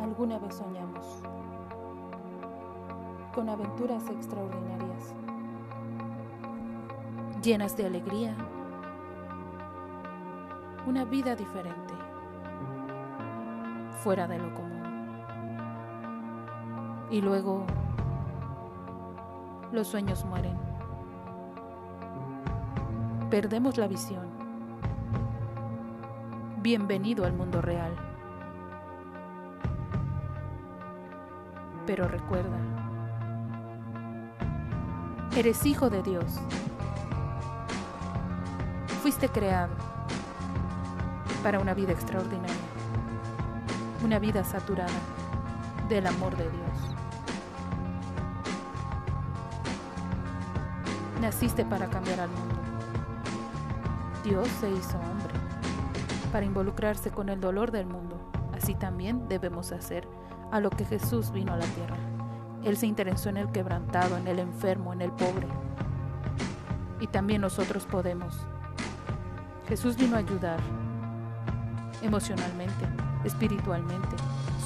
Alguna vez soñamos con aventuras extraordinarias, llenas de alegría, una vida diferente, fuera de lo común. Y luego los sueños mueren. Perdemos la visión. Bienvenido al mundo real. Pero recuerda, eres hijo de Dios. Fuiste creado para una vida extraordinaria, una vida saturada del amor de Dios. Naciste para cambiar al mundo. Dios se hizo hombre para involucrarse con el dolor del mundo. Así también debemos hacer a lo que Jesús vino a la tierra. Él se interesó en el quebrantado, en el enfermo, en el pobre. Y también nosotros podemos. Jesús vino a ayudar emocionalmente, espiritualmente,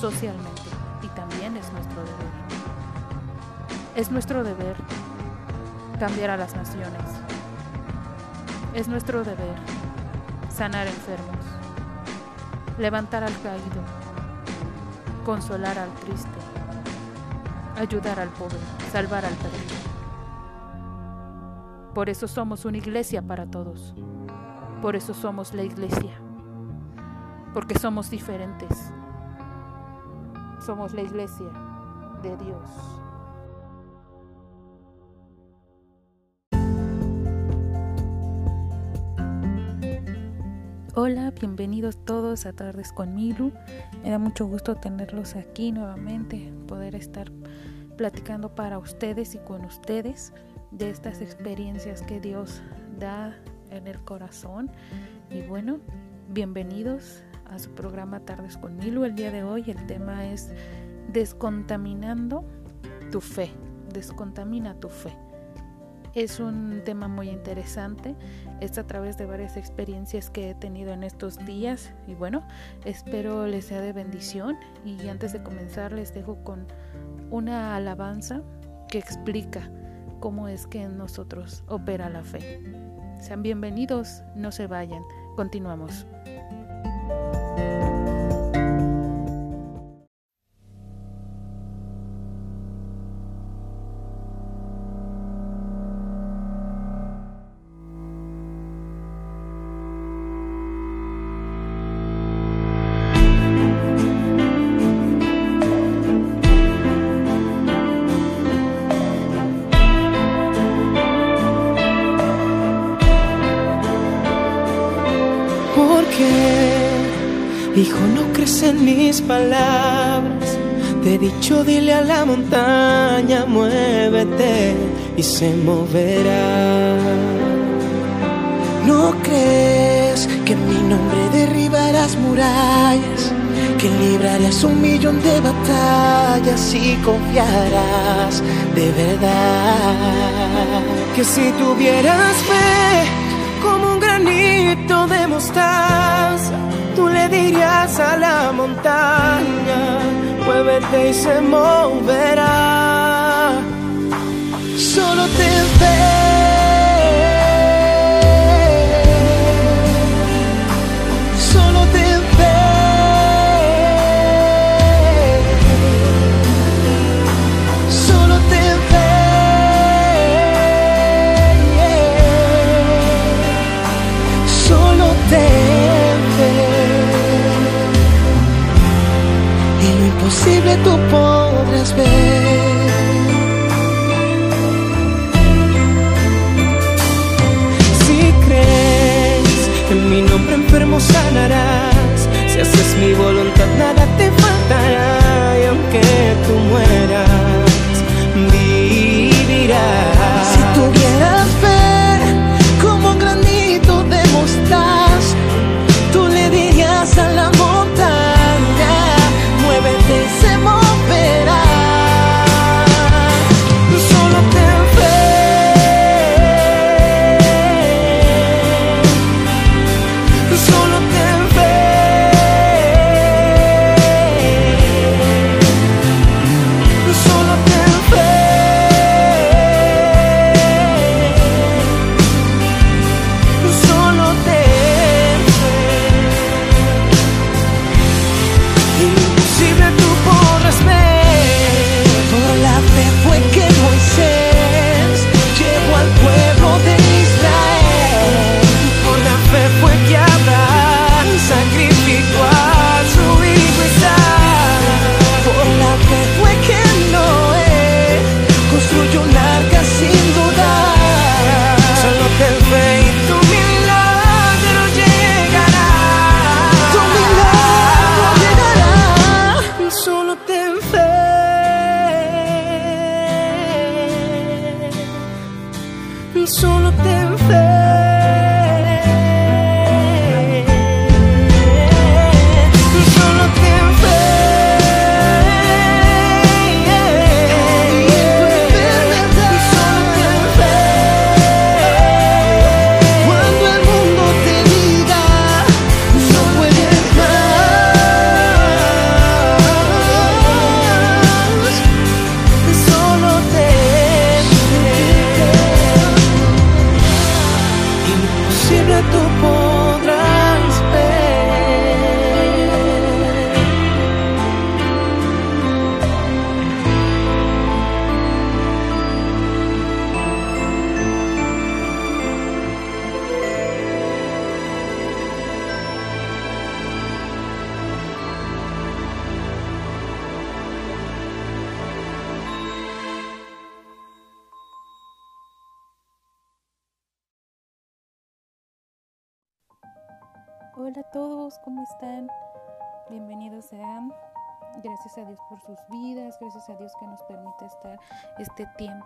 socialmente y también es nuestro deber. Es nuestro deber cambiar a las naciones. Es nuestro deber sanar enfermos, levantar al caído, consolar al triste, ayudar al pobre, salvar al perdido. Por eso somos una iglesia para todos. Por eso somos la iglesia. Porque somos diferentes. Somos la iglesia de Dios. Hola, bienvenidos todos a Tardes con Milu. Me da mucho gusto tenerlos aquí nuevamente, poder estar platicando para ustedes y con ustedes de estas experiencias que Dios da en el corazón. Y bueno, bienvenidos a su programa Tardes con Milu. El día de hoy el tema es descontaminando tu fe. Descontamina tu fe. Es un tema muy interesante, es a través de varias experiencias que he tenido en estos días y bueno, espero les sea de bendición y antes de comenzar les dejo con una alabanza que explica cómo es que en nosotros opera la fe. Sean bienvenidos, no se vayan, continuamos. Mis palabras. Te he dicho, dile a la montaña, muévete y se moverá. No crees que en mi nombre derribarás murallas, que librarás un millón de batallas y confiarás de verdad. Que si tuvieras fe como un granito de mostaza, tú le dirías a la montaña, muévete y se moverá. Solo ten fe. Si haces mi voluntad nada te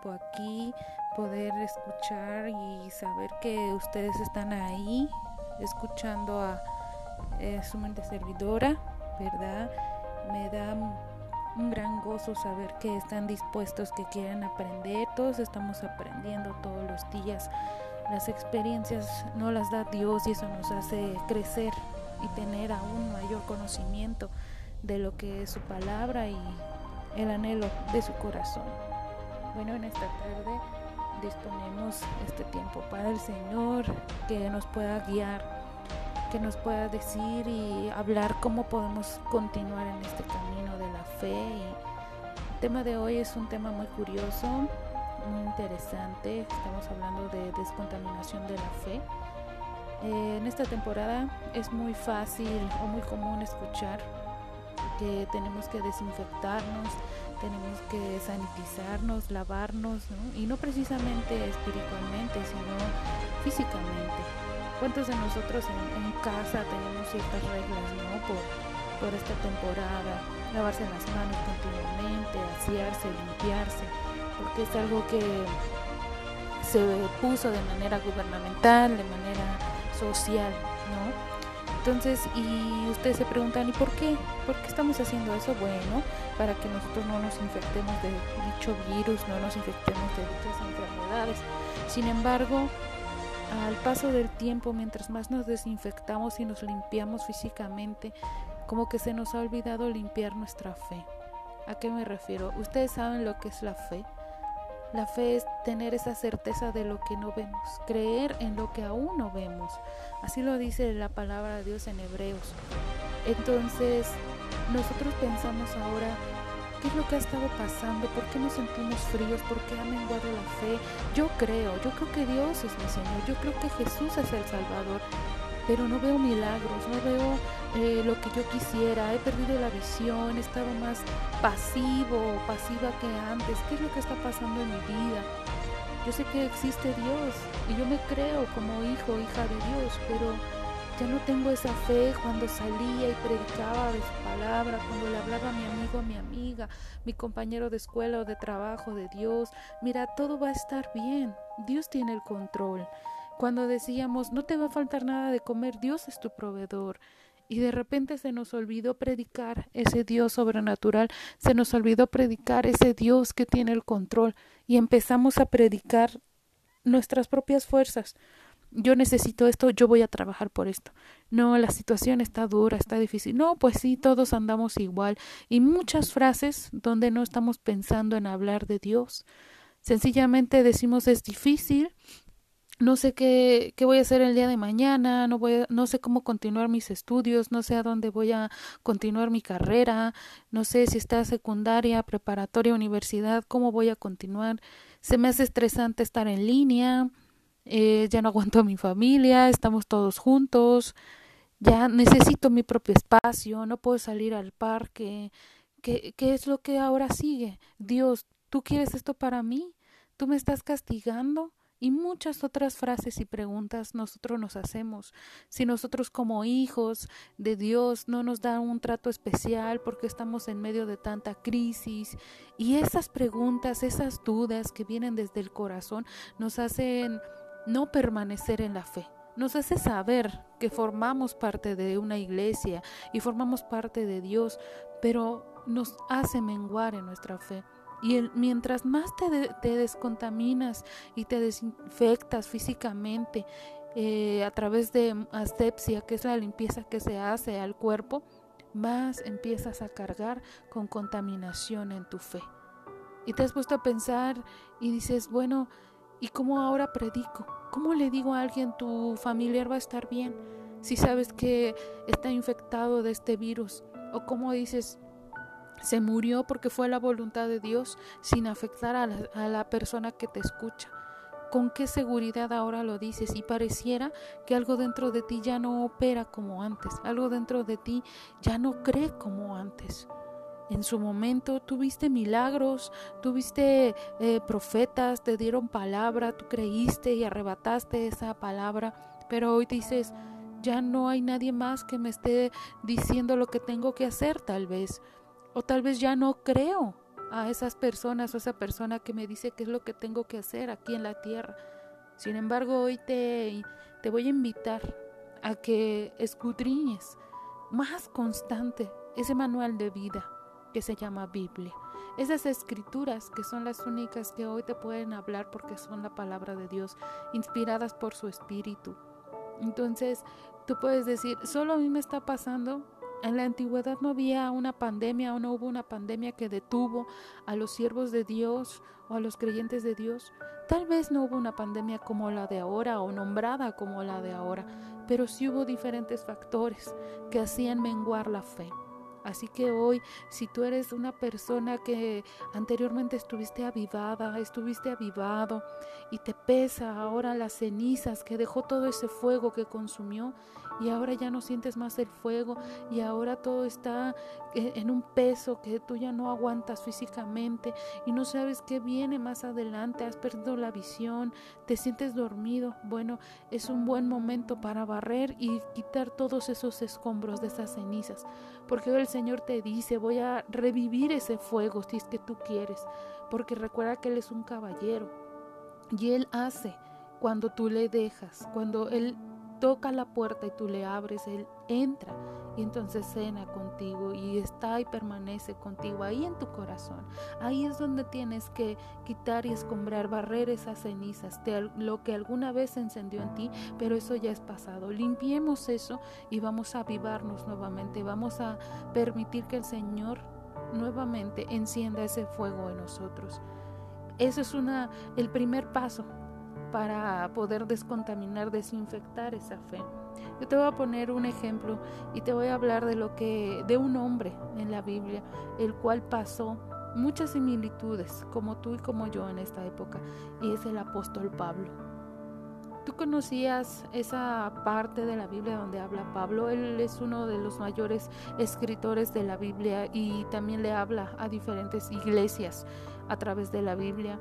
aquí, poder escuchar y saber que ustedes están ahí, escuchando a eh, su mente servidora, ¿verdad? Me da un gran gozo saber que están dispuestos, que quieren aprender. Todos estamos aprendiendo todos los días. Las experiencias no las da Dios y eso nos hace crecer y tener aún mayor conocimiento de lo que es su palabra y el anhelo de su corazón. Bueno, en esta tarde disponemos este tiempo para el Señor que nos pueda guiar, que nos pueda decir y hablar cómo podemos continuar en este camino de la fe. Y el tema de hoy es un tema muy curioso, muy interesante. Estamos hablando de descontaminación de la fe. Eh, en esta temporada es muy fácil o muy común escuchar que tenemos que desinfectarnos, tenemos que sanitizarnos, lavarnos, y no precisamente espiritualmente, sino físicamente. ¿Cuántos de nosotros en, casa tenemos ciertas reglas ¿no? por, por esta temporada? Lavarse las manos continuamente, asearse, limpiarse, porque es algo que se puso de manera gubernamental, de manera social, ¿no? Entonces, y ustedes se preguntan, ¿y por qué? ¿Por qué estamos haciendo eso? Bueno, para que nosotros no nos infectemos de dicho virus, no nos infectemos de dichas enfermedades. Sin embargo, al paso del tiempo, mientras más nos desinfectamos y nos limpiamos físicamente, como que se nos ha olvidado limpiar nuestra fe. ¿A qué me refiero? Ustedes saben lo que es la fe. La fe es tener esa certeza de lo que no vemos, creer en lo que aún no vemos. Así lo dice la palabra de Dios en Hebreos. Entonces, nosotros pensamos ahora, ¿qué es lo que ha estado pasando? ¿Por qué nos sentimos fríos? ¿Por qué ha menguado la fe? Yo creo, yo creo que Dios es mi Señor, yo creo que Jesús es el Salvador, pero no veo milagros, no veo eh, lo que yo quisiera, he perdido la visión, he estado más pasivo pasiva que antes. ¿Qué es lo que está pasando en mi vida? Yo sé que existe Dios y yo me creo como hijo, hija de Dios, pero ya no tengo esa fe cuando salía y predicaba de su palabra, cuando le hablaba a mi amigo, a mi amiga, mi compañero de escuela o de trabajo de Dios. Mira, todo va a estar bien. Dios tiene el control. Cuando decíamos, no te va a faltar nada de comer, Dios es tu proveedor y de repente se nos olvidó predicar ese Dios sobrenatural, se nos olvidó predicar ese Dios que tiene el control y empezamos a predicar nuestras propias fuerzas. Yo necesito esto, yo voy a trabajar por esto. No, la situación está dura, está difícil. No, pues sí, todos andamos igual. Y muchas frases donde no estamos pensando en hablar de Dios. Sencillamente decimos es difícil, no sé qué, qué, voy a hacer el día de mañana, no, voy, no sé cómo continuar mis estudios, no sé a dónde voy a continuar mi carrera, no sé si está secundaria, preparatoria, universidad, cómo voy a continuar. Se me hace estresante estar en línea, eh, ya no aguanto a mi familia, estamos todos juntos, ya necesito mi propio espacio, no puedo salir al parque. ¿Qué, qué es lo que ahora sigue? Dios, ¿tú quieres esto para mí? ¿Tú me estás castigando? Y muchas otras frases y preguntas nosotros nos hacemos. Si nosotros como hijos de Dios no nos dan un trato especial porque estamos en medio de tanta crisis y esas preguntas, esas dudas que vienen desde el corazón nos hacen no permanecer en la fe. Nos hace saber que formamos parte de una iglesia y formamos parte de Dios, pero nos hace menguar en nuestra fe. Y mientras más te, descontaminas y te desinfectas físicamente eh, a través de asepsia, que es la limpieza que se hace al cuerpo, más empiezas a cargar con contaminación en tu fe. Y te has puesto a pensar y dices, bueno, ¿y cómo ahora predico? ¿Cómo le digo a alguien tu familiar va a estar bien si sabes que está infectado de este virus? ¿O cómo dices, se murió porque fue la voluntad de Dios sin afectar a la, persona que te escucha. ¿Con qué seguridad ahora lo dices? Y pareciera que algo dentro de ti ya no opera como antes, algo dentro de ti ya no cree como antes. En su momento tuviste milagros, tuviste eh, profetas, te dieron palabra, tú creíste y arrebataste esa palabra, pero hoy dices, ya no hay nadie más que me esté diciendo lo que tengo que hacer tal vez. O tal vez ya no creo a esas personas o esa persona que me dice qué es lo que tengo que hacer aquí en la tierra. Sin embargo, hoy te, te voy a invitar a que escudriñes más constante ese manual de vida que se llama Biblia. Esas escrituras que son las únicas que hoy te pueden hablar porque son la palabra de Dios, inspiradas por su espíritu. Entonces, tú puedes decir, solo a mí me está pasando. En la antigüedad no había una pandemia o no hubo una pandemia que detuvo a los siervos de Dios o a los creyentes de Dios. Tal vez no hubo una pandemia como la de ahora o nombrada como la de ahora, pero sí hubo diferentes factores que hacían menguar la fe. Así que hoy, si tú eres una persona que anteriormente estuviste avivada, estuviste avivado y te pesa ahora las cenizas que dejó todo ese fuego que consumió y ahora ya no sientes más el fuego y ahora todo está eh, en un peso que tú ya no aguantas físicamente y no sabes qué viene más adelante, has perdido la visión, te sientes dormido, bueno, es un buen momento para barrer y quitar todos esos escombros de esas cenizas, porque el Señor te dice, voy a revivir ese fuego si es que tú quieres, porque recuerda que Él es un caballero y Él hace cuando tú le dejas, cuando Él toca la puerta y tú le abres, Él entra y entonces cena contigo y está y permanece contigo ahí en tu corazón. Ahí es donde tienes que quitar y escombrar, barrer esas cenizas de lo que alguna vez se encendió en ti, pero eso ya es pasado. Limpiemos eso y vamos a avivarnos nuevamente, vamos a permitir que el Señor nuevamente encienda ese fuego en nosotros. Eso es una el primer paso para poder descontaminar, desinfectar esa fe. Yo te voy a poner un ejemplo y te voy a hablar de lo que de un hombre en la Biblia, el cual pasó muchas similitudes como tú y como yo en esta época, y es el apóstol Pablo. ¿Tú conocías esa parte de la Biblia donde habla Pablo? Él es uno de los mayores escritores de la Biblia y también le habla a diferentes iglesias a través de la Biblia.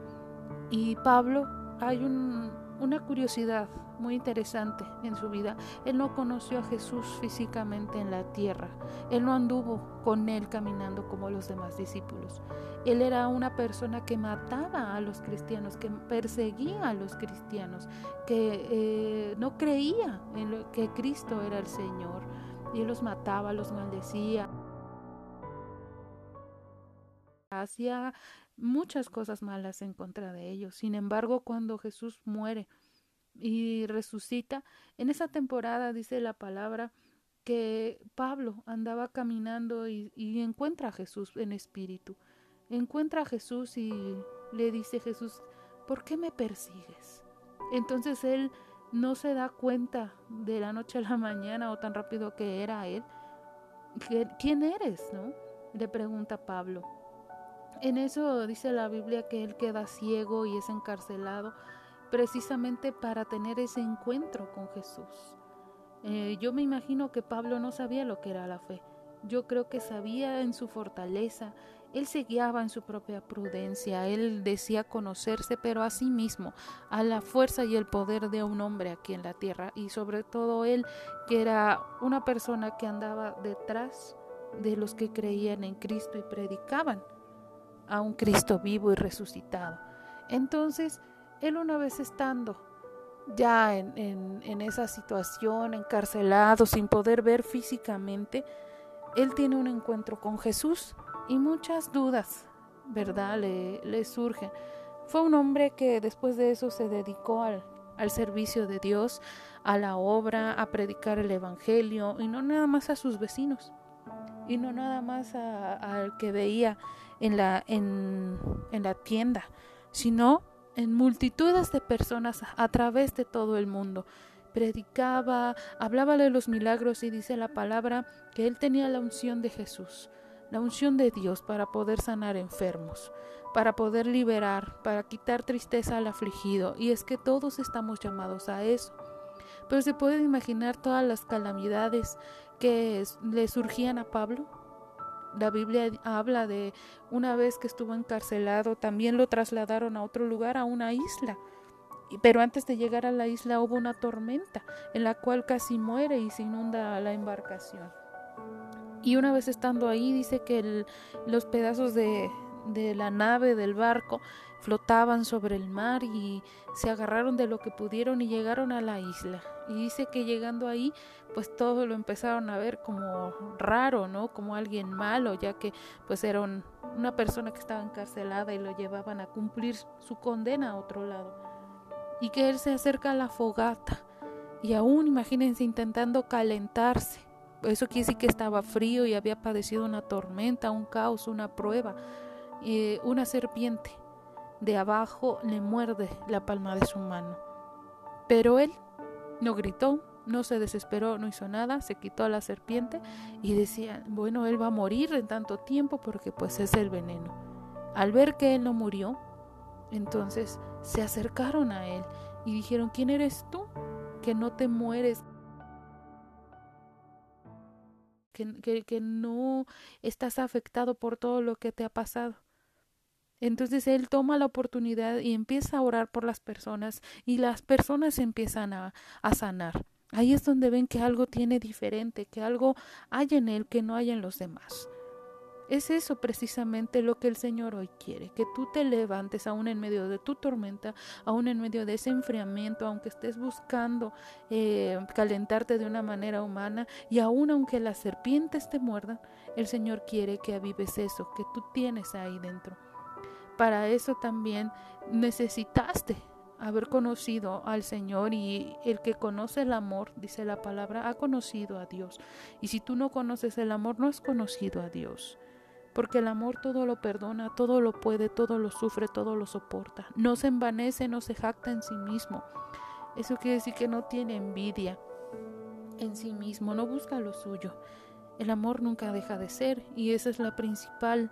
Y Pablo hay una curiosidad muy interesante en su vida. Él no conoció a Jesús físicamente en la tierra. Él no anduvo con él caminando como los demás discípulos. Él era una persona que mataba a los cristianos, que perseguía a los cristianos, que eh, no creía en que Cristo era el Señor. Y él los mataba, los maldecía. Hacía muchas cosas malas en contra de ellos. Sin embargo, cuando Jesús muere y resucita, en esa temporada dice la palabra que Pablo andaba caminando y, encuentra a Jesús en espíritu. Encuentra a Jesús y le dice Jesús, ¿por qué me persigues? Entonces él no se da cuenta de la noche a la mañana o tan rápido que era él. ¿Quién eres? ¿No? Le pregunta Pablo. En eso dice la Biblia que él queda ciego y es encarcelado precisamente para tener ese encuentro con Jesús. Eh, yo me imagino que Pablo no sabía lo que era la fe. Yo creo que sabía en su fortaleza, él se guiaba en su propia prudencia, él decía conocerse, pero a sí mismo, a la fuerza y el poder de un hombre aquí en la tierra, y sobre todo él, que era una persona que andaba detrás de los que creían en Cristo y predicaban a un Cristo vivo y resucitado. Entonces, él una vez estando ya en, esa situación, encarcelado, sin poder ver físicamente, él tiene un encuentro con Jesús y muchas dudas, ¿verdad? Le, surgen. Fue un hombre que después de eso se dedicó al, al servicio de Dios, a la obra, a predicar el Evangelio y no nada más a sus vecinos y no nada más al que veía en la, en, en la tienda, sino en multitudes de personas a través de todo el mundo. Predicaba, hablaba de los milagros y dice la palabra que él tenía la unción de Jesús, la unción de Dios para poder sanar enfermos, para poder liberar, para quitar tristeza al afligido. Y es que todos estamos llamados a eso. Pero se puede imaginar todas las calamidades que le surgían a Pablo. La Biblia habla de una vez que estuvo encarcelado, también lo trasladaron a otro lugar, a una isla. Pero antes de llegar a la isla hubo una tormenta en la cual casi muere y se inunda la embarcación. Y una vez estando ahí dice que los pedazos de, de la nave, del barco, flotaban sobre el mar y se agarraron de lo que pudieron y llegaron a la isla. Y dice que llegando ahí, pues todo lo empezaron a ver como raro, ¿no? Como alguien malo, ya que pues era una persona que estaba encarcelada y lo llevaban a cumplir su condena a otro lado. Y que él se acerca a la fogata y aún imagínense intentando calentarse. Eso quiere decir que estaba frío y había padecido una tormenta, un caos, una prueba. Eh, una serpiente de abajo le muerde la palma de su mano. Pero él no gritó, no se desesperó, no hizo nada, se quitó a la serpiente y decía, bueno, él va a morir en tanto tiempo porque pues es el veneno. Al ver que él no murió, entonces se acercaron a él y dijeron, ¿quién eres tú? Que no te mueres. Que, que, que no estás afectado por todo lo que te ha pasado. Entonces él toma la oportunidad y empieza a orar por las personas y las personas empiezan a, sanar. Ahí es donde ven que algo tiene diferente, que algo hay en él que no hay en los demás. Es eso precisamente lo que el Señor hoy quiere, que tú te levantes aún en medio de tu tormenta, aún en medio de ese enfriamiento, aunque estés buscando eh, calentarte de una manera humana y aún aunque las serpientes te muerdan, el Señor quiere que avives eso que tú tienes ahí dentro. Para eso también necesitaste haber conocido al Señor y el que conoce el amor, dice la palabra, ha conocido a Dios. Y si tú no conoces el amor, no has conocido a Dios. Porque el amor todo lo perdona, todo lo puede, todo lo sufre, todo lo soporta. No se envanece, no se jacta en sí mismo. Eso quiere decir que no tiene envidia en sí mismo, no busca lo suyo. El amor nunca deja de ser y esa es la principal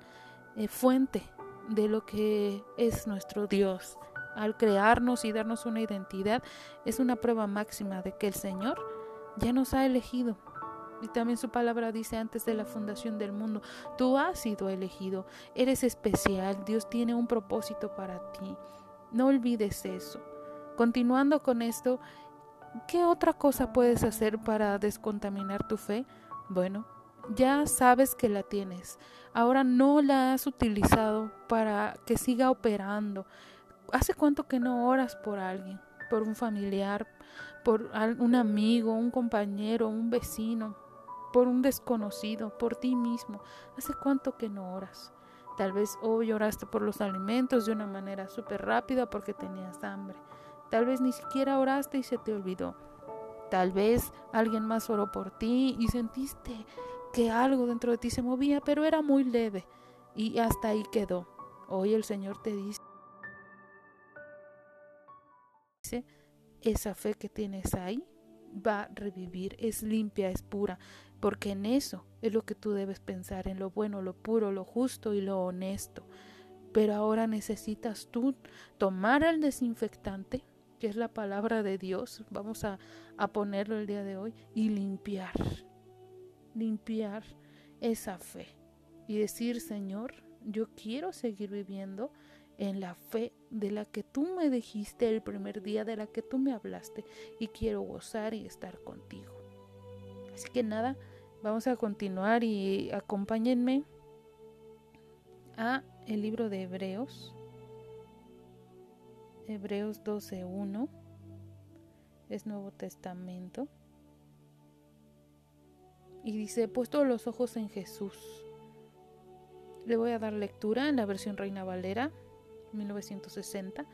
eh, fuente de lo que es nuestro Dios. Al crearnos y darnos una identidad, es una prueba máxima de que el Señor ya nos ha elegido. Y también su palabra dice antes de la fundación del mundo, tú has sido elegido, eres especial, Dios tiene un propósito para ti. No olvides eso. Continuando con esto, ¿qué otra cosa puedes hacer para descontaminar tu fe? Bueno, ya sabes que la tienes. Ahora no la has utilizado para que siga operando. ¿Hace cuánto que no oras por alguien? Por un familiar, por un amigo, un compañero, un vecino, por un desconocido, por ti mismo. ¿Hace cuánto que no oras? Tal vez hoy oraste por los alimentos de una manera súper rápida porque tenías hambre. Tal vez ni siquiera oraste y se te olvidó. Tal vez alguien más oró por ti y sentiste que algo dentro de ti se movía, pero era muy leve y hasta ahí quedó. Hoy el Señor te dice, esa fe que tienes ahí va a revivir, es limpia, es pura, porque en eso es lo que tú debes pensar, en lo bueno, lo puro, lo justo y lo honesto. Pero ahora necesitas tú tomar el desinfectante, que es la palabra de Dios, vamos a, a ponerlo el día de hoy, y limpiar limpiar esa fe y decir, Señor, yo quiero seguir viviendo en la fe de la que tú me dijiste el primer día, de la que tú me hablaste y quiero gozar y estar contigo. Así que nada, vamos a continuar y acompáñenme a el libro de Hebreos. Hebreos 12.1 es Nuevo Testamento. Y dice, puesto los ojos en Jesús. Le voy a dar lectura en la versión Reina Valera, 1960.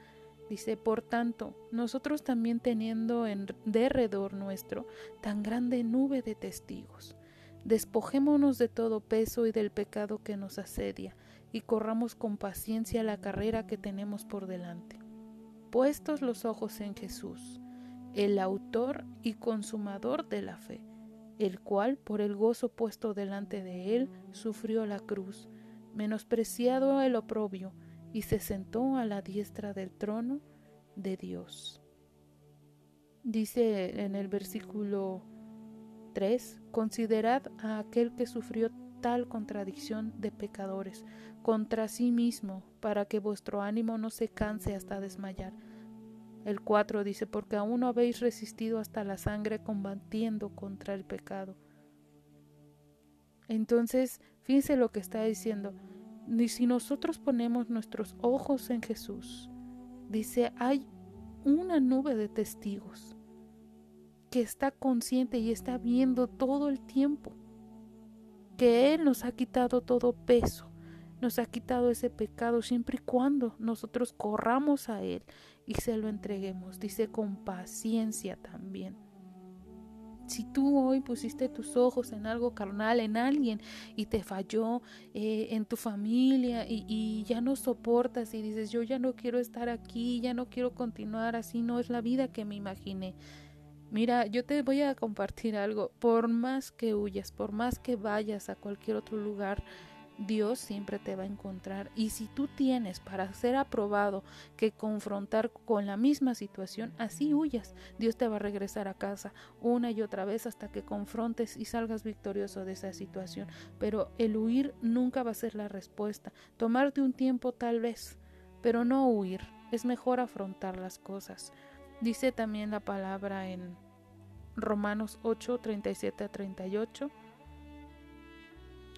Dice, por tanto, nosotros también teniendo en derredor nuestro tan grande nube de testigos, despojémonos de todo peso y del pecado que nos asedia, y corramos con paciencia la carrera que tenemos por delante. Puestos los ojos en Jesús, el autor y consumador de la fe el cual, por el gozo puesto delante de él, sufrió la cruz, menospreciado el oprobio, y se sentó a la diestra del trono de Dios. Dice en el versículo 3, considerad a aquel que sufrió tal contradicción de pecadores contra sí mismo, para que vuestro ánimo no se canse hasta desmayar, El 4 dice, porque aún no habéis resistido hasta la sangre combatiendo contra el pecado. Entonces, fíjense lo que está diciendo. Ni si nosotros ponemos nuestros ojos en Jesús, dice, hay una nube de testigos que está consciente y está viendo todo el tiempo que Él nos ha quitado todo peso, nos ha quitado ese pecado siempre y cuando nosotros corramos a Él y se lo entreguemos. Dice con paciencia también. Si tú hoy pusiste tus ojos en algo carnal, en alguien, y te falló eh, en tu familia y, y ya no soportas y dices, yo ya no quiero estar aquí, ya no quiero continuar, así no es la vida que me imaginé. Mira, yo te voy a compartir algo. Por más que huyas, por más que vayas a cualquier otro lugar, Dios siempre te va a encontrar. Y si tú tienes para ser aprobado que confrontar con la misma situación, así huyas. Dios te va a regresar a casa una y otra vez hasta que confrontes y salgas victorioso de esa situación. Pero el huir nunca va a ser la respuesta. Tomarte un tiempo tal vez, pero no huir. Es mejor afrontar las cosas. Dice también la palabra en Romanos 8, 37 a 38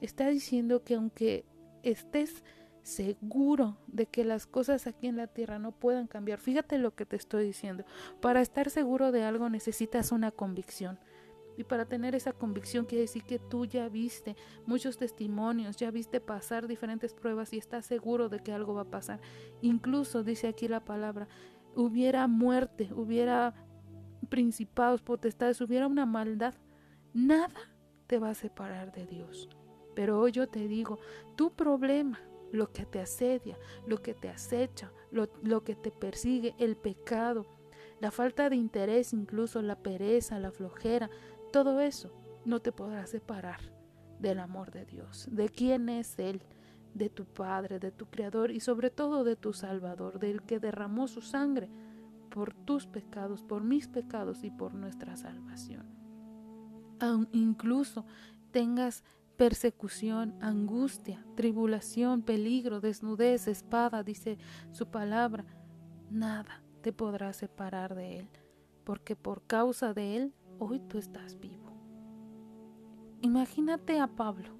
Está diciendo que aunque estés seguro de que las cosas aquí en la tierra no puedan cambiar, fíjate lo que te estoy diciendo, para estar seguro de algo necesitas una convicción. Y para tener esa convicción quiere decir que tú ya viste muchos testimonios, ya viste pasar diferentes pruebas y estás seguro de que algo va a pasar. Incluso, dice aquí la palabra, hubiera muerte, hubiera principados, potestades, hubiera una maldad, nada te va a separar de Dios. Pero hoy yo te digo, tu problema, lo que te asedia, lo que te acecha, lo, lo, que te persigue, el pecado, la falta de interés, incluso la pereza, la flojera, todo eso no te podrá separar del amor de Dios, de quién es Él, de tu Padre, de tu Creador y sobre todo de tu Salvador, del que derramó su sangre por tus pecados, por mis pecados y por nuestra salvación. Aun incluso tengas persecución, angustia, tribulación, peligro, desnudez, espada, dice su palabra, nada te podrá separar de Él, porque por causa de Él hoy tú estás vivo. Imagínate a Pablo.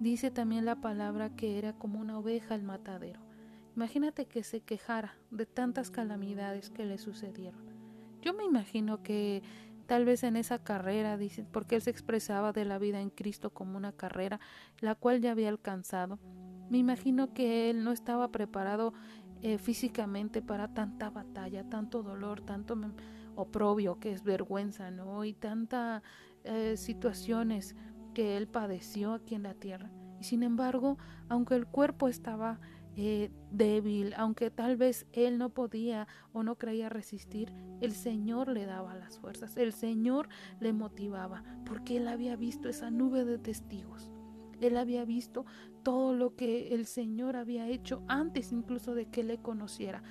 Dice también la palabra que era como una oveja al matadero. Imagínate que se quejara de tantas calamidades que le sucedieron. Yo me imagino que Tal vez en esa carrera, dice, porque él se expresaba de la vida en Cristo como una carrera, la cual ya había alcanzado. Me imagino que él no estaba preparado eh, físicamente para tanta batalla, tanto dolor, tanto oprobio que es vergüenza, ¿no? Y tantas eh, situaciones que él padeció aquí en la tierra. Y sin embargo, aunque el cuerpo estaba eh, débil, aunque tal vez él no podía o no creía resistir, el Señor le daba las fuerzas, el Señor le motivaba, porque él había visto esa nube de testigos. Él había visto todo lo que el Señor había hecho antes incluso de que le conociera.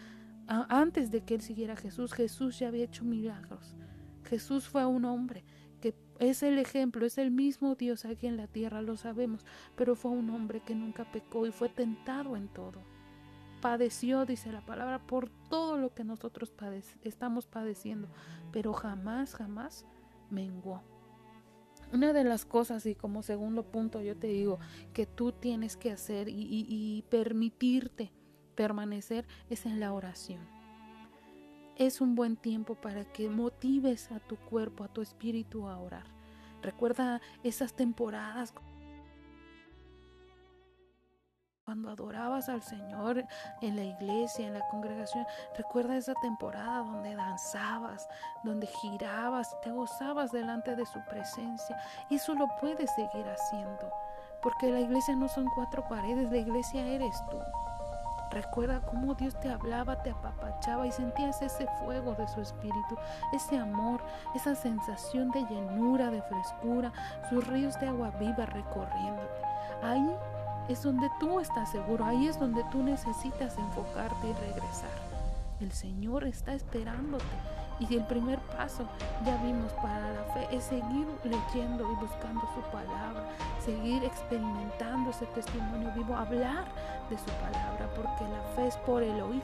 Antes de que él siguiera a Jesús, Jesús ya había hecho milagros. Jesús fue un hombre es el ejemplo, es el mismo Dios aquí en la tierra, lo sabemos, pero fue un hombre que nunca pecó y fue tentado en todo. Padeció, dice la palabra, por todo lo que nosotros estamos padeciendo, pero jamás, jamás menguó. Una de las cosas, y como segundo punto yo te digo, que tú tienes que hacer y permitirte permanecer es en la oración es un buen tiempo para que motives a tu cuerpo, a tu espíritu a orar. Recuerda esas temporadas cuando adorabas al Señor en la iglesia, en la congregación. Recuerda esa temporada donde danzabas, donde girabas, te gozabas delante de su presencia. Eso lo puedes seguir haciendo, porque la iglesia no son cuatro paredes, la iglesia eres tú. Recuerda cómo Dios te hablaba, te apapachaba y sentías ese fuego de su espíritu, ese amor, esa sensación de llenura, de frescura, sus ríos de agua viva recorriéndote. Ahí es donde tú estás seguro, ahí es donde tú necesitas enfocarte y regresar. El Señor está esperándote. Y el primer paso, ya vimos, para la fe es seguir leyendo y buscando su palabra, seguir experimentando ese testimonio vivo, hablar de su palabra, porque la fe es por el oír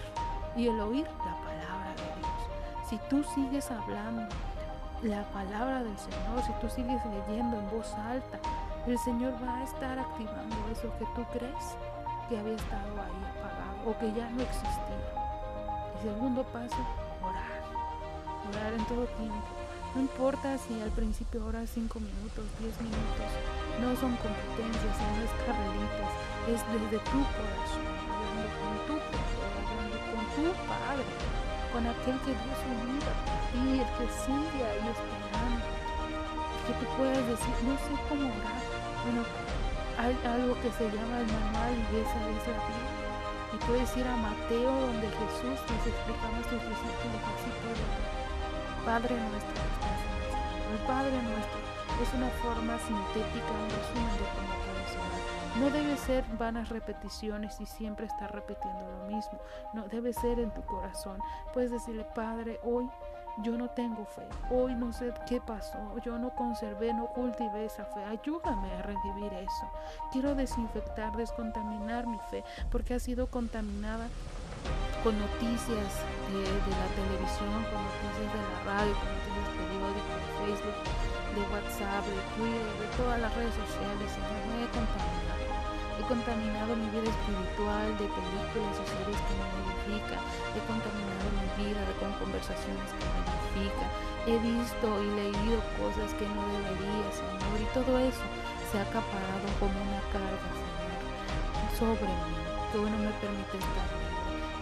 y el oír la palabra de Dios. Si tú sigues hablando la palabra del Señor, si tú sigues leyendo en voz alta, el Señor va a estar activando eso que tú crees que había estado ahí apagado o que ya no existía. Segundo paso. Orar en todo tiempo. No importa si al principio oras 5 minutos, 10 minutos. No son competencias, no es carreritas. Es desde tu corazón, hablando con tu Padre, hablando con tu Padre, con aquel que dio su vida por ti, el que sigue ahí esperando. Que tú puedas decir, no sé cómo orar. Bueno, hay algo que se llama el manual y esa es la Biblia y puedes ir a Mateo donde Jesús nos explica nuestros discípulos así. Padre nuestro que estás en el. El Padre nuestro es una forma sintética, un resumen de cómo. No debe ser vanas repeticiones y siempre estar repitiendo lo mismo. No, debe ser en tu corazón. Puedes decirle, Padre, hoy yo no tengo fe, hoy no sé qué pasó, yo no conservé, no cultivé esa fe, ayúdame a revivir eso. Quiero desinfectar, descontaminar mi fe, porque ha sido contaminada con noticias de, la televisión, con noticias de la radio, con noticias periódicas, de Facebook, de WhatsApp, de Twitter, de todas las redes sociales, y me he contaminado. He contaminado mi vida espiritual de películas o series que me modifican. He contaminado mi vida con conversaciones que me modifican. He visto y leído cosas que no debería, Señor. Y todo eso se ha acaparado como una carga, Señor, sobre mí, que no me permite estar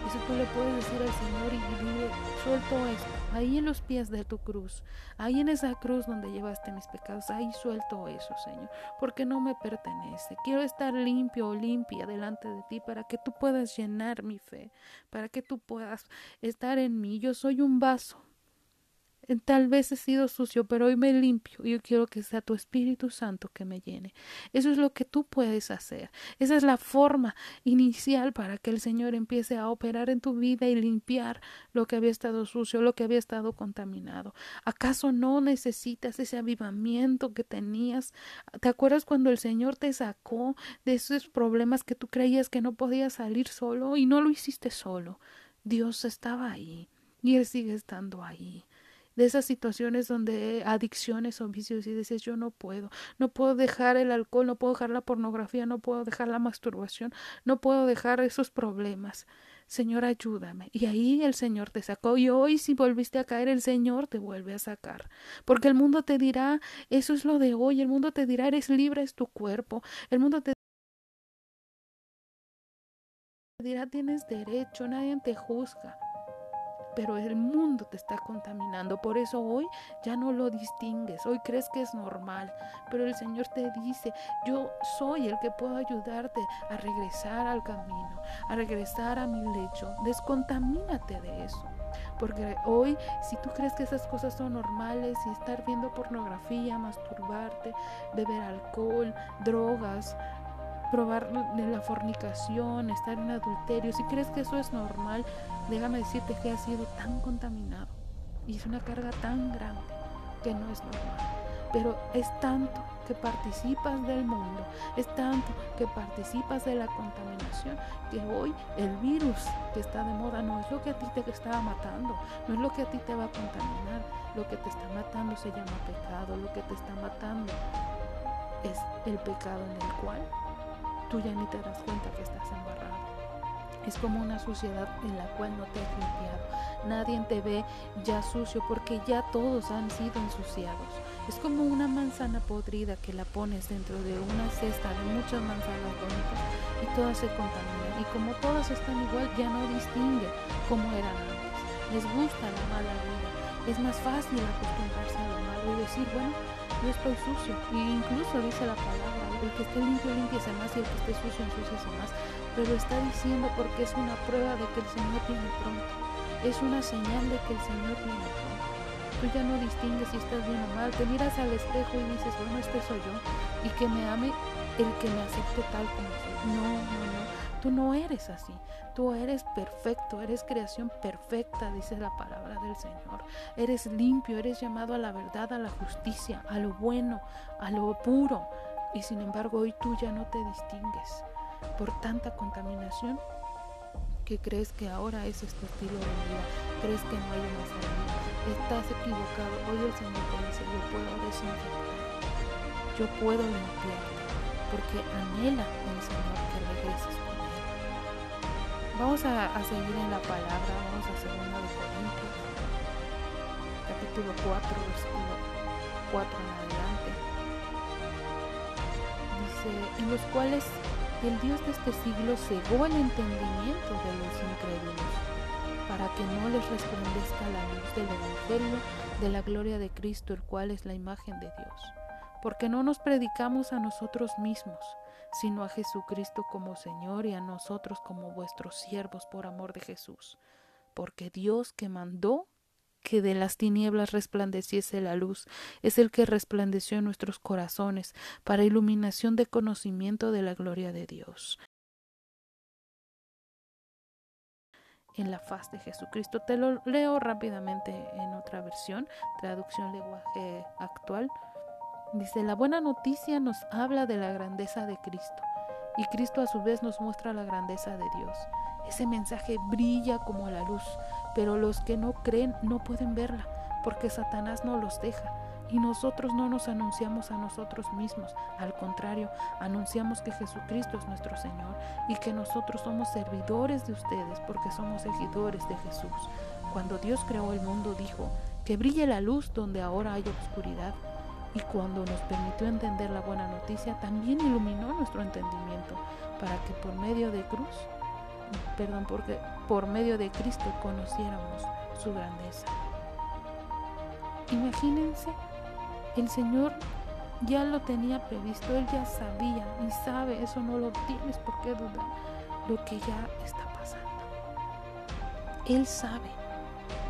Eso tú le puedes decir al Señor y suelto esto ahí en los pies de tu cruz, ahí en esa cruz donde llevaste mis pecados, ahí suelto eso, Señor, porque no me pertenece. Quiero estar limpio o limpia delante de ti para que tú puedas llenar mi fe, para que tú puedas estar en mí. Yo soy un vaso Tal vez he sido sucio, pero hoy me limpio y yo quiero que sea tu Espíritu Santo que me llene. Eso es lo que tú puedes hacer. Esa es la forma inicial para que el Señor empiece a operar en tu vida y limpiar lo que había estado sucio, lo que había estado contaminado. ¿Acaso no necesitas ese avivamiento que tenías? ¿Te acuerdas cuando el Señor te sacó de esos problemas que tú creías que no podías salir solo y no lo hiciste solo? Dios estaba ahí y Él sigue estando ahí de esas situaciones donde adicciones o vicios y dices yo no puedo, no puedo dejar el alcohol, no puedo dejar la pornografía, no puedo dejar la masturbación, no puedo dejar esos problemas. Señor, ayúdame. Y ahí el Señor te sacó. Y hoy si volviste a caer, el Señor te vuelve a sacar. Porque el mundo te dirá, eso es lo de hoy. El mundo te dirá, eres libre, es tu cuerpo. El mundo te dirá, tienes derecho, nadie te juzga pero el mundo te está contaminando. Por eso hoy ya no lo distingues, hoy crees que es normal, pero el Señor te dice, yo soy el que puedo ayudarte a regresar al camino, a regresar a mi lecho. Descontamínate de eso. Porque hoy, si tú crees que esas cosas son normales y estar viendo pornografía, masturbarte, beber alcohol, drogas, probar de la fornicación, estar en adulterio, si crees que eso es normal, déjame decirte que ha sido tan contaminado y es una carga tan grande que no es normal. Pero es tanto que participas del mundo, es tanto que participas de la contaminación, que hoy el virus que está de moda no es lo que a ti te está matando, no es lo que a ti te va a contaminar, lo que te está matando se llama pecado, lo que te está matando es el pecado en el cual tú ya ni te das cuenta que estás embarrado. Es como una suciedad en la cual no te has limpiado. Nadie te ve ya sucio porque ya todos han sido ensuciados. Es como una manzana podrida que la pones dentro de una cesta de muchas manzanas bonitas y todas se contaminan. Y como todas están igual, ya no distinguen como eran antes. Les gusta la mala vida. Es más fácil acostumbrarse a lo malo y decir, bueno, yo estoy sucio. E incluso dice la palabra, El que esté limpio, limpiese más y el que esté sucio, ensúciese más. Pero está diciendo porque es una prueba de que el Señor viene pronto. Es una señal de que el Señor viene pronto. Tú ya no distingues si estás bien o mal. Te miras al espejo y dices, bueno, este soy yo. Y que me ame el que me acepte tal como soy. No, no, no. Tú no eres así. Tú eres perfecto, eres creación perfecta, dice la palabra del Señor. Eres limpio, eres llamado a la verdad, a la justicia, a lo bueno, a lo puro. Y sin embargo hoy tú ya no te distingues por tanta contaminación que crees que ahora es tu estilo de vida, crees que no hay una salida. Estás equivocado. Hoy el Señor te dice, yo puedo desinfectar, yo puedo limpiar, porque anhela el Señor que regreses con Él. Vamos a, a seguir en la palabra, vamos a segunda de Corintios, capítulo 4, versículo 4 en adelante. En los cuales el Dios de este siglo cegó el entendimiento de los incrédulos, para que no les resplandezca la luz del Evangelio de la gloria de Cristo, el cual es la imagen de Dios. Porque no nos predicamos a nosotros mismos, sino a Jesucristo como Señor y a nosotros como vuestros siervos por amor de Jesús. Porque Dios que mandó que de las tinieblas resplandeciese la luz, es el que resplandeció en nuestros corazones para iluminación de conocimiento de la gloria de Dios. En la faz de Jesucristo. Te lo leo rápidamente en otra versión, traducción lenguaje actual. Dice, la buena noticia nos habla de la grandeza de Cristo y Cristo a su vez nos muestra la grandeza de Dios. Ese mensaje brilla como la luz, pero los que no creen no pueden verla, porque Satanás no los deja. Y nosotros no nos anunciamos a nosotros mismos, al contrario, anunciamos que Jesucristo es nuestro Señor y que nosotros somos servidores de ustedes porque somos seguidores de Jesús. Cuando Dios creó el mundo dijo, que brille la luz donde ahora hay oscuridad. Y cuando nos permitió entender la buena noticia, también iluminó nuestro entendimiento para que por medio de cruz perdón, porque por medio de Cristo conociéramos su grandeza. Imagínense, el Señor ya lo tenía previsto, Él ya sabía y sabe, eso no lo tienes por qué dudar, lo que ya está pasando. Él sabe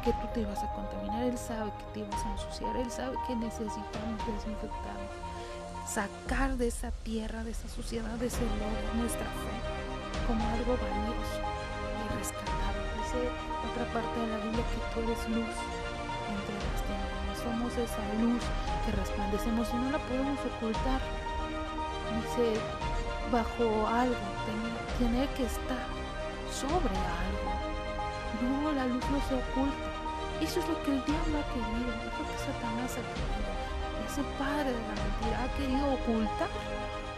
que tú te ibas a contaminar, Él sabe que te ibas a ensuciar, Él sabe que necesitamos desinfectarnos, sacar de esa tierra, de esa suciedad, de ese lodo, nuestra fe como algo valioso y rescatado. Dice otra parte de la Biblia que tú eres luz entre las tinieblas. Somos esa luz que resplandecemos y no la podemos ocultar. Dice bajo algo, tiene que estar sobre algo. No, la luz no se oculta. Eso es lo que el diablo ha querido, es lo que Satanás ha querido. Ese padre de la mentira ha querido ocultar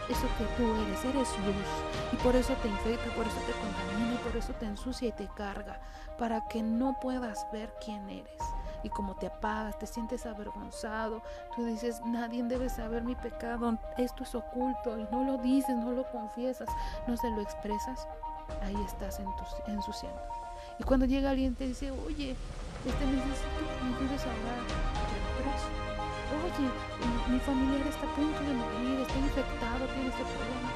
eso que tú eres, eres luz. Y por eso te infecta, por eso te contamina, por eso te ensucia y te carga, para que no puedas ver quién eres. Y como te apagas, te sientes avergonzado, tú dices, nadie debe saber mi pecado, esto es oculto, y no lo dices, no lo confiesas, no se lo expresas, ahí estás ensuciando. Y cuando llega alguien te dice, oye, este necesito me ayudes a hablar, oye, mi familiar está a punto de morir, está infectado, tiene este problema.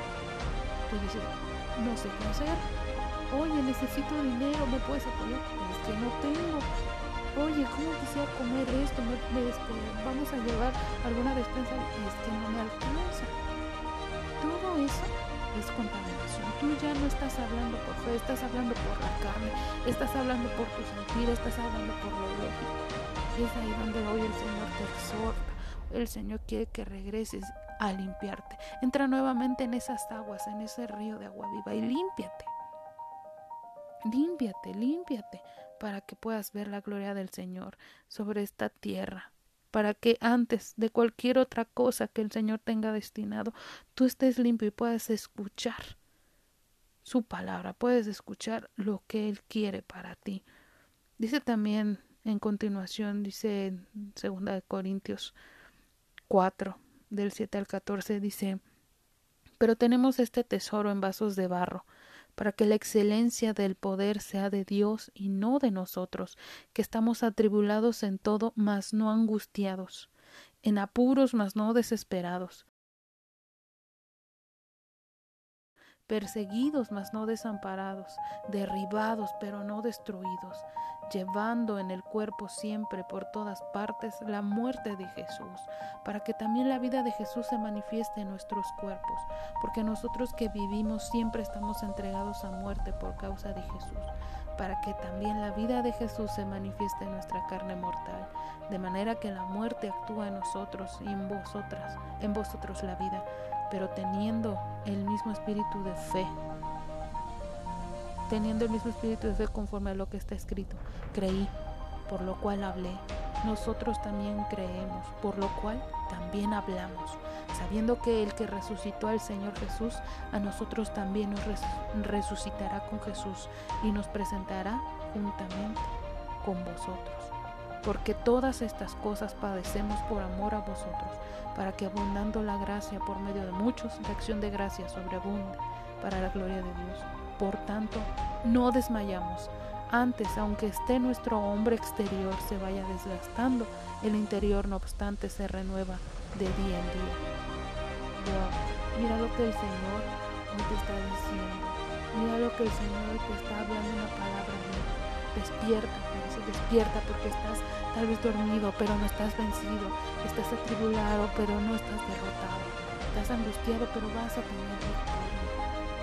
Tú dices, no sé qué hacer. Oye, necesito dinero, ¿me puedes apoyar? Es que no tengo. Oye, ¿cómo quisiera comer esto? Este, vamos a llevar alguna despensa. Es que no me alcanza. Todo eso es contaminación. Tú ya no estás hablando por fe, estás hablando por la carne, estás hablando por tu sentir, estás hablando por lo lógico. Es ahí donde hoy el Señor te exhorta el Señor quiere que regreses a limpiarte. Entra nuevamente en esas aguas, en ese río de agua viva y límpiate. Límpiate, límpiate, para que puedas ver la gloria del Señor sobre esta tierra, para que antes de cualquier otra cosa que el Señor tenga destinado, tú estés limpio y puedas escuchar su palabra, puedes escuchar lo que Él quiere para ti. Dice también en continuación, dice en segunda de Corintios 4, del 7 al 14, dice, pero tenemos este tesoro en vasos de barro, para que la excelencia del poder sea de Dios y no de nosotros, que estamos atribulados en todo, mas no angustiados, en apuros, mas no desesperados, perseguidos mas no desamparados, derribados pero no destruidos, llevando en el cuerpo siempre por todas partes la muerte de Jesús, para que también la vida de Jesús se manifieste en nuestros cuerpos, porque nosotros que vivimos siempre estamos entregados a muerte por causa de Jesús, para que también la vida de Jesús se manifieste en nuestra carne mortal, de manera que la muerte actúa en nosotros y en vosotras, en vosotros la vida, pero teniendo el mismo espíritu de fe teniendo el mismo espíritu de conforme a lo que está escrito. Creí, por lo cual hablé. Nosotros también creemos, por lo cual también hablamos, sabiendo que el que resucitó al Señor Jesús, a nosotros también nos resucitará con Jesús y nos presentará juntamente con vosotros. Porque todas estas cosas padecemos por amor a vosotros, para que abundando la gracia por medio de muchos, la acción de gracia sobreabunde para la gloria de Dios. Por tanto, no desmayamos. Antes, aunque esté nuestro hombre exterior se vaya desgastando, el interior no obstante se renueva de día en día. Mira lo que el Señor te está diciendo. Mira lo que el Señor te está hablando una palabra Despierta, dice, despierta porque estás tal vez dormido, pero no estás vencido. Estás atribulado, pero no estás derrotado. Estás angustiado, pero vas a tener victoria.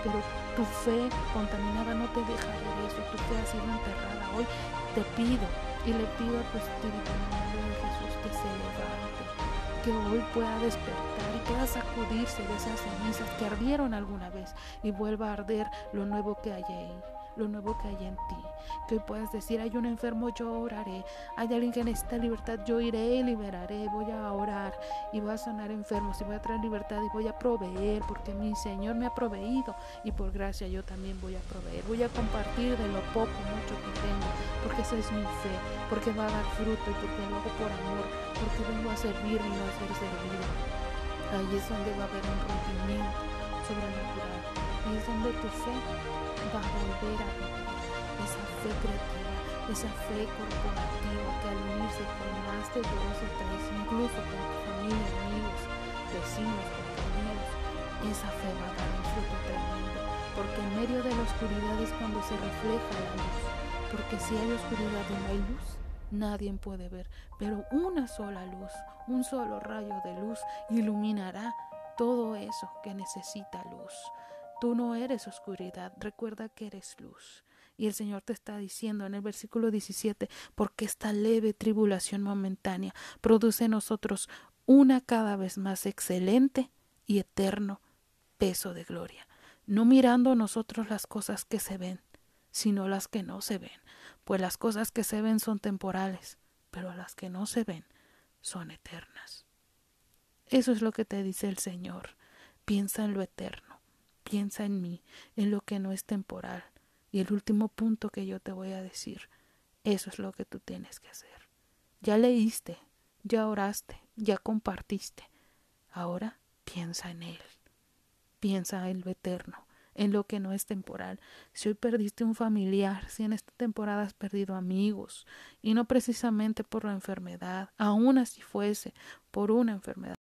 Pero tu fe contaminada no te deja ver eso, tu fe ha sido enterrada. Hoy te pido y le pido a tu Espíritu en el nombre de Jesús que se levante, que hoy pueda despertar y pueda sacudirse de esas cenizas que ardieron alguna vez y vuelva a arder lo nuevo que hay ahí lo nuevo que hay en ti. Que hoy puedas decir, hay un enfermo, yo oraré. Hay alguien que necesita libertad, yo iré y liberaré. Voy a orar y voy a sanar enfermos y voy a traer libertad y voy a proveer porque mi Señor me ha proveído y por gracia yo también voy a proveer. Voy a compartir de lo poco, mucho que tengo, porque esa es mi fe, porque va a dar fruto y porque lo hago por amor, porque vengo a servir y no a ser servido. Ahí es donde va a haber un rompimiento sobrenatural. Y es donde tu fe a volver a vivir esa fe creativa, esa fe corporativa que al unirse con más de dos o tres, incluso con tu familia, amigos, vecinos, compañeros, esa fe va a dar un fruto tremendo, porque en medio de la oscuridad es cuando se refleja la luz, porque si hay oscuridad y no hay luz, nadie puede ver, pero una sola luz, un solo rayo de luz iluminará todo eso que necesita luz. Tú no eres oscuridad, recuerda que eres luz. Y el Señor te está diciendo en el versículo 17, porque esta leve tribulación momentánea produce en nosotros una cada vez más excelente y eterno peso de gloria, no mirando nosotros las cosas que se ven, sino las que no se ven, pues las cosas que se ven son temporales, pero las que no se ven son eternas. Eso es lo que te dice el Señor. Piensa en lo eterno Piensa en mí, en lo que no es temporal. Y el último punto que yo te voy a decir, eso es lo que tú tienes que hacer. Ya leíste, ya oraste, ya compartiste. Ahora piensa en Él. Piensa en lo eterno, en lo que no es temporal. Si hoy perdiste un familiar, si en esta temporada has perdido amigos, y no precisamente por la enfermedad, aun así fuese por una enfermedad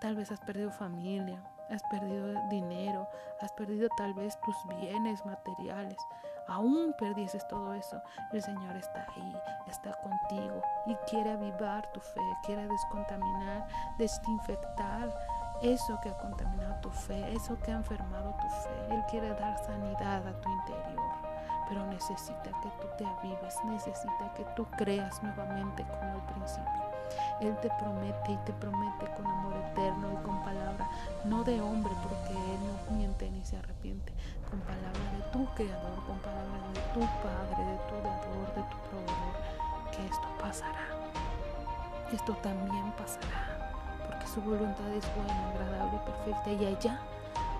tal vez has perdido familia, has perdido dinero, has perdido tal vez tus bienes materiales. Aún perdieses todo eso, el Señor está ahí, está contigo y quiere avivar tu fe, quiere descontaminar, desinfectar eso que ha contaminado tu fe, eso que ha enfermado tu fe. Él quiere dar sanidad a tu interior, pero necesita que tú te avives, necesita que tú creas nuevamente como al principio. Él te promete y te promete con amor eterno y con palabra, no de hombre, porque Él no miente ni se arrepiente, con palabra de tu Creador, con palabra de tu Padre, de tu Dador, de tu Proveedor, que esto pasará. Esto también pasará, porque su voluntad es buena, agradable y perfecta. Y allá,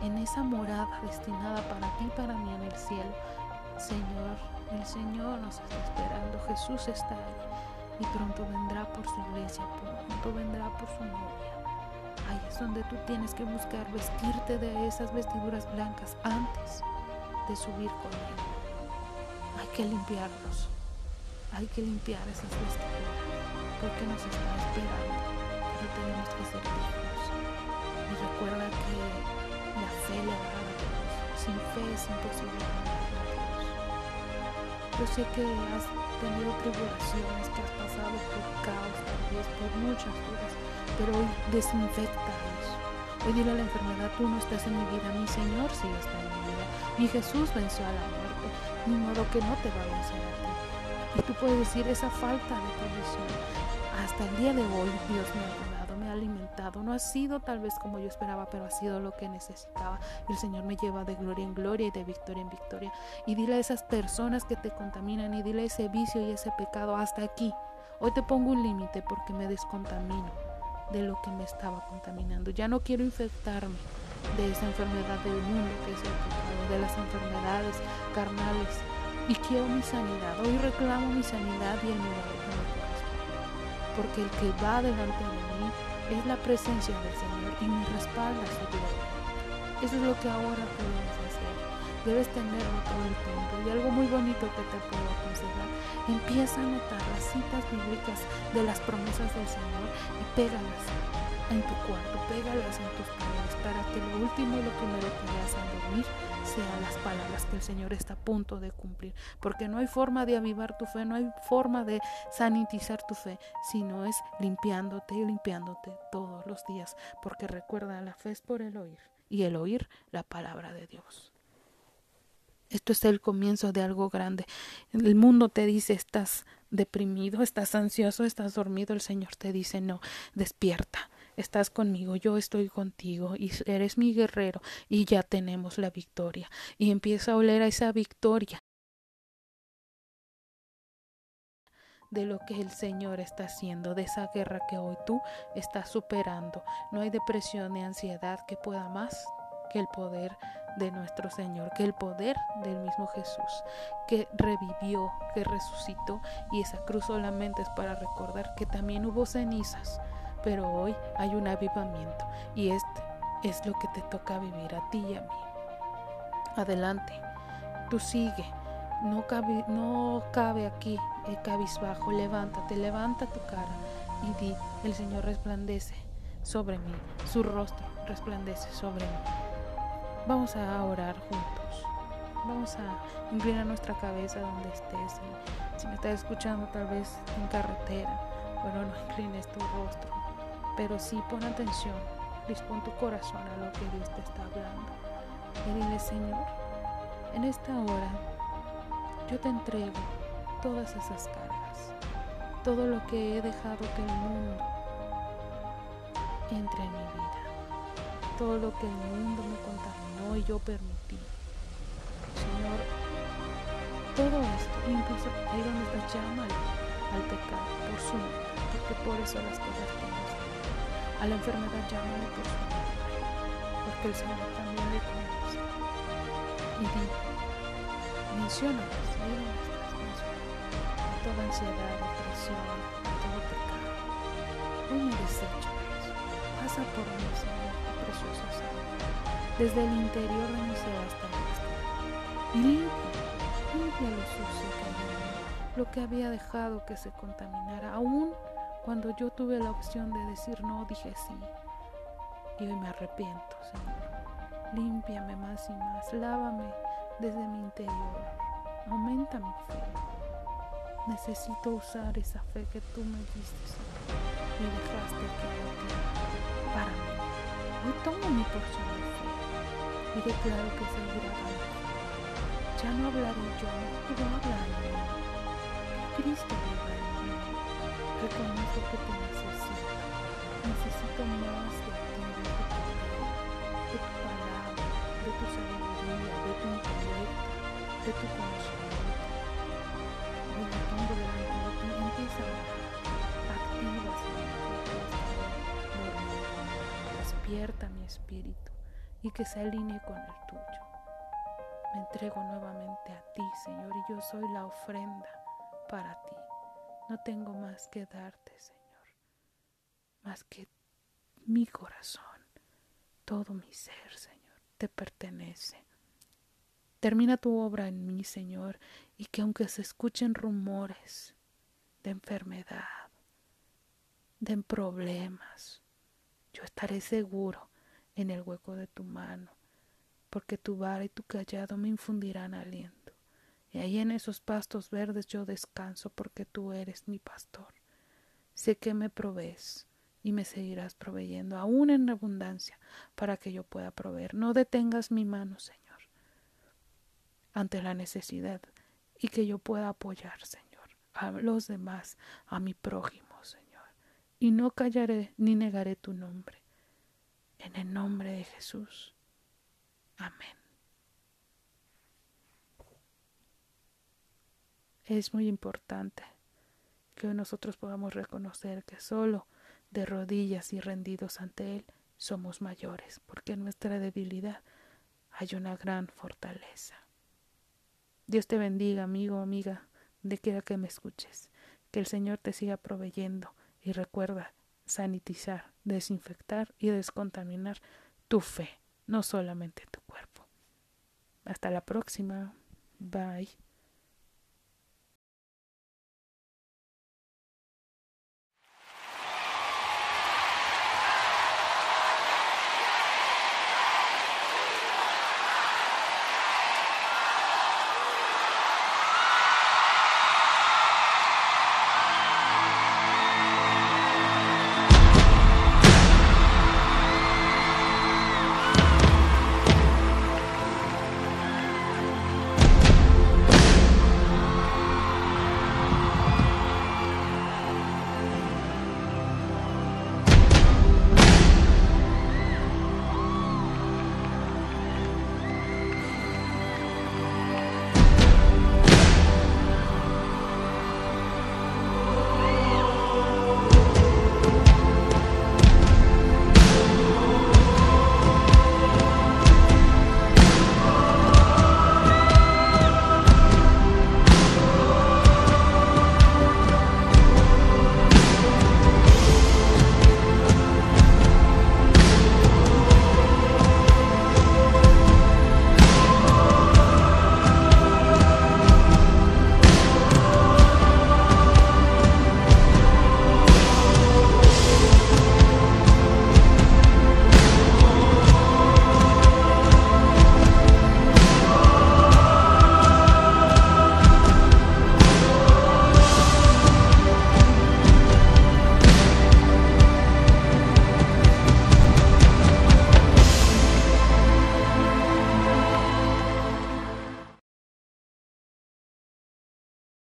en esa morada destinada para ti y para mí en el cielo, Señor, el Señor nos está esperando, Jesús está ahí y pronto vendrá por su iglesia, pronto vendrá por su novia. Ahí es donde tú tienes que buscar vestirte de esas vestiduras blancas antes de subir con él. Hay que limpiarnos, hay que limpiar esas vestiduras porque nos está esperando, pero tenemos que ser dignos. Y recuerda que la fe le agrada a Dios. Sin fe es imposible. Yo sé que has tenido tribulaciones, que has pasado por caos, tal vez por muchas dudas, pero hoy desinfecta eso. Hoy dile a la enfermedad, tú no estás en mi vida, mi Señor sí está en mi vida. Mi Jesús venció a la muerte, ni modo que no te va a vencer a ti. Y tú puedes decir esa falta de provisión. Hasta el día de hoy Dios me ha No ha sido tal vez como yo esperaba, pero ha sido lo que necesitaba. Y el Señor me lleva de gloria en gloria y de victoria en victoria. Y dile a esas personas que te contaminan y dile ese vicio y ese pecado hasta aquí. Hoy te pongo un límite porque me descontamino de lo que me estaba contaminando. Ya no quiero infectarme de esa enfermedad del mundo que es el pecado, de las enfermedades carnales. Y quiero mi sanidad. Hoy reclamo mi sanidad y el milagro que Porque el que va delante de mí es la presencia del Señor y me respalda su gloria. Eso es lo que ahora podemos hacer. Debes tenerlo todo el tiempo. Y algo muy bonito que te puedo aconsejar, empieza a anotar las citas bíblicas de las promesas del Señor y pégalas en tu cuarto, pégalas en tus paredes para que lo último y lo primero que veas al dormir sean las palabras que el Señor está a punto de cumplir. Porque no hay forma de avivar tu fe, no hay forma de sanitizar tu fe, sino es limpiándote y limpiándote todos los días. Porque recuerda, la fe es por el oír y el oír la palabra de Dios. Esto es el comienzo de algo grande. El mundo te dice estás deprimido, estás ansioso, estás dormido. El Señor te dice no, despierta, estás conmigo, yo estoy contigo y eres mi guerrero y ya tenemos la victoria. Y empieza a oler a esa victoria de lo que el Señor está haciendo, de esa guerra que hoy tú estás superando. No hay depresión ni ansiedad que pueda más que el poder de nuestro Señor, que el poder del mismo Jesús, que revivió, que resucitó, y esa cruz solamente es para recordar que también hubo cenizas, pero hoy hay un avivamiento, y este es lo que te toca vivir a ti y a mí. Adelante, tú sigue, no cabe, no cabe aquí el cabizbajo, levántate, levanta tu cara y di, el Señor resplandece sobre mí, su rostro resplandece sobre mí. Vamos a orar juntos. Vamos a inclinar nuestra cabeza donde estés. Si me estás escuchando tal vez en carretera, bueno, no inclines tu rostro, pero sí pon atención, dispón tu corazón a lo que Dios te está hablando. Y dile, Señor, en esta hora yo te entrego todas esas cargas, todo lo que he dejado que el mundo entre en mi vida, todo lo que el mundo me contamina y yo permití. Señor, todo esto, incluso ahí donde está llama al, pecado por su nombre, porque por eso las cosas tenemos. A la enfermedad llámale por su nombre, porque el Señor también le conoce. Y di, menciónalas, ahí donde estás, a toda ansiedad, depresión, a todo pecado. Hoy me desecho. Pasa por mí, Señor, desde el interior de mi ser hasta el exterior. Limpia, limpia lo sucio que había, lo que había dejado que se contaminara, aún cuando yo tuve la opción de decir no, dije sí. Y hoy me arrepiento, Señor. Límpiame más y más, lávame desde mi interior, aumenta mi fe. Necesito usar esa fe que tú me diste, Señor, y dejaste que para mí. Hoy tomo mi porción de fe y declaro que seguirá dando. Ya no hablaré yo, tú habla en mí. Cristo viva en mí. Reconozco que te necesito. Necesito más de ti, de tu poder, de tu palabra, de tu sabiduría, de tu intelecto, de tu conocimiento. Y me pongo delante de ti, empieza a orar. Señor, Despierta mi espíritu y que se alinee con el tuyo. Me entrego nuevamente a ti, Señor, y yo soy la ofrenda para ti. No tengo más que darte, Señor, más que mi corazón, todo mi ser, Señor, te pertenece. Termina tu obra en mí, Señor, y que aunque se escuchen rumores de enfermedad, de problemas, yo estaré seguro en el hueco de tu mano, porque tu vara y tu callado me infundirán aliento. Y ahí en esos pastos verdes yo descanso, porque tú eres mi pastor. Sé que me provees y me seguirás proveyendo, aún en abundancia, para que yo pueda proveer. No detengas mi mano, Señor, ante la necesidad, y que yo pueda apoyar, Señor, a los demás, a mi prójimo. Y no callaré ni negaré tu nombre. En el nombre de Jesús. Amén. Es muy importante que nosotros podamos reconocer que solo de rodillas y rendidos ante Él somos mayores, porque en nuestra debilidad hay una gran fortaleza. Dios te bendiga, amigo, amiga, de quiera que me escuches. Que el Señor te siga proveyendo y recuerda sanitizar, desinfectar y descontaminar tu fe, no solamente tu cuerpo. Hasta la próxima. Bye.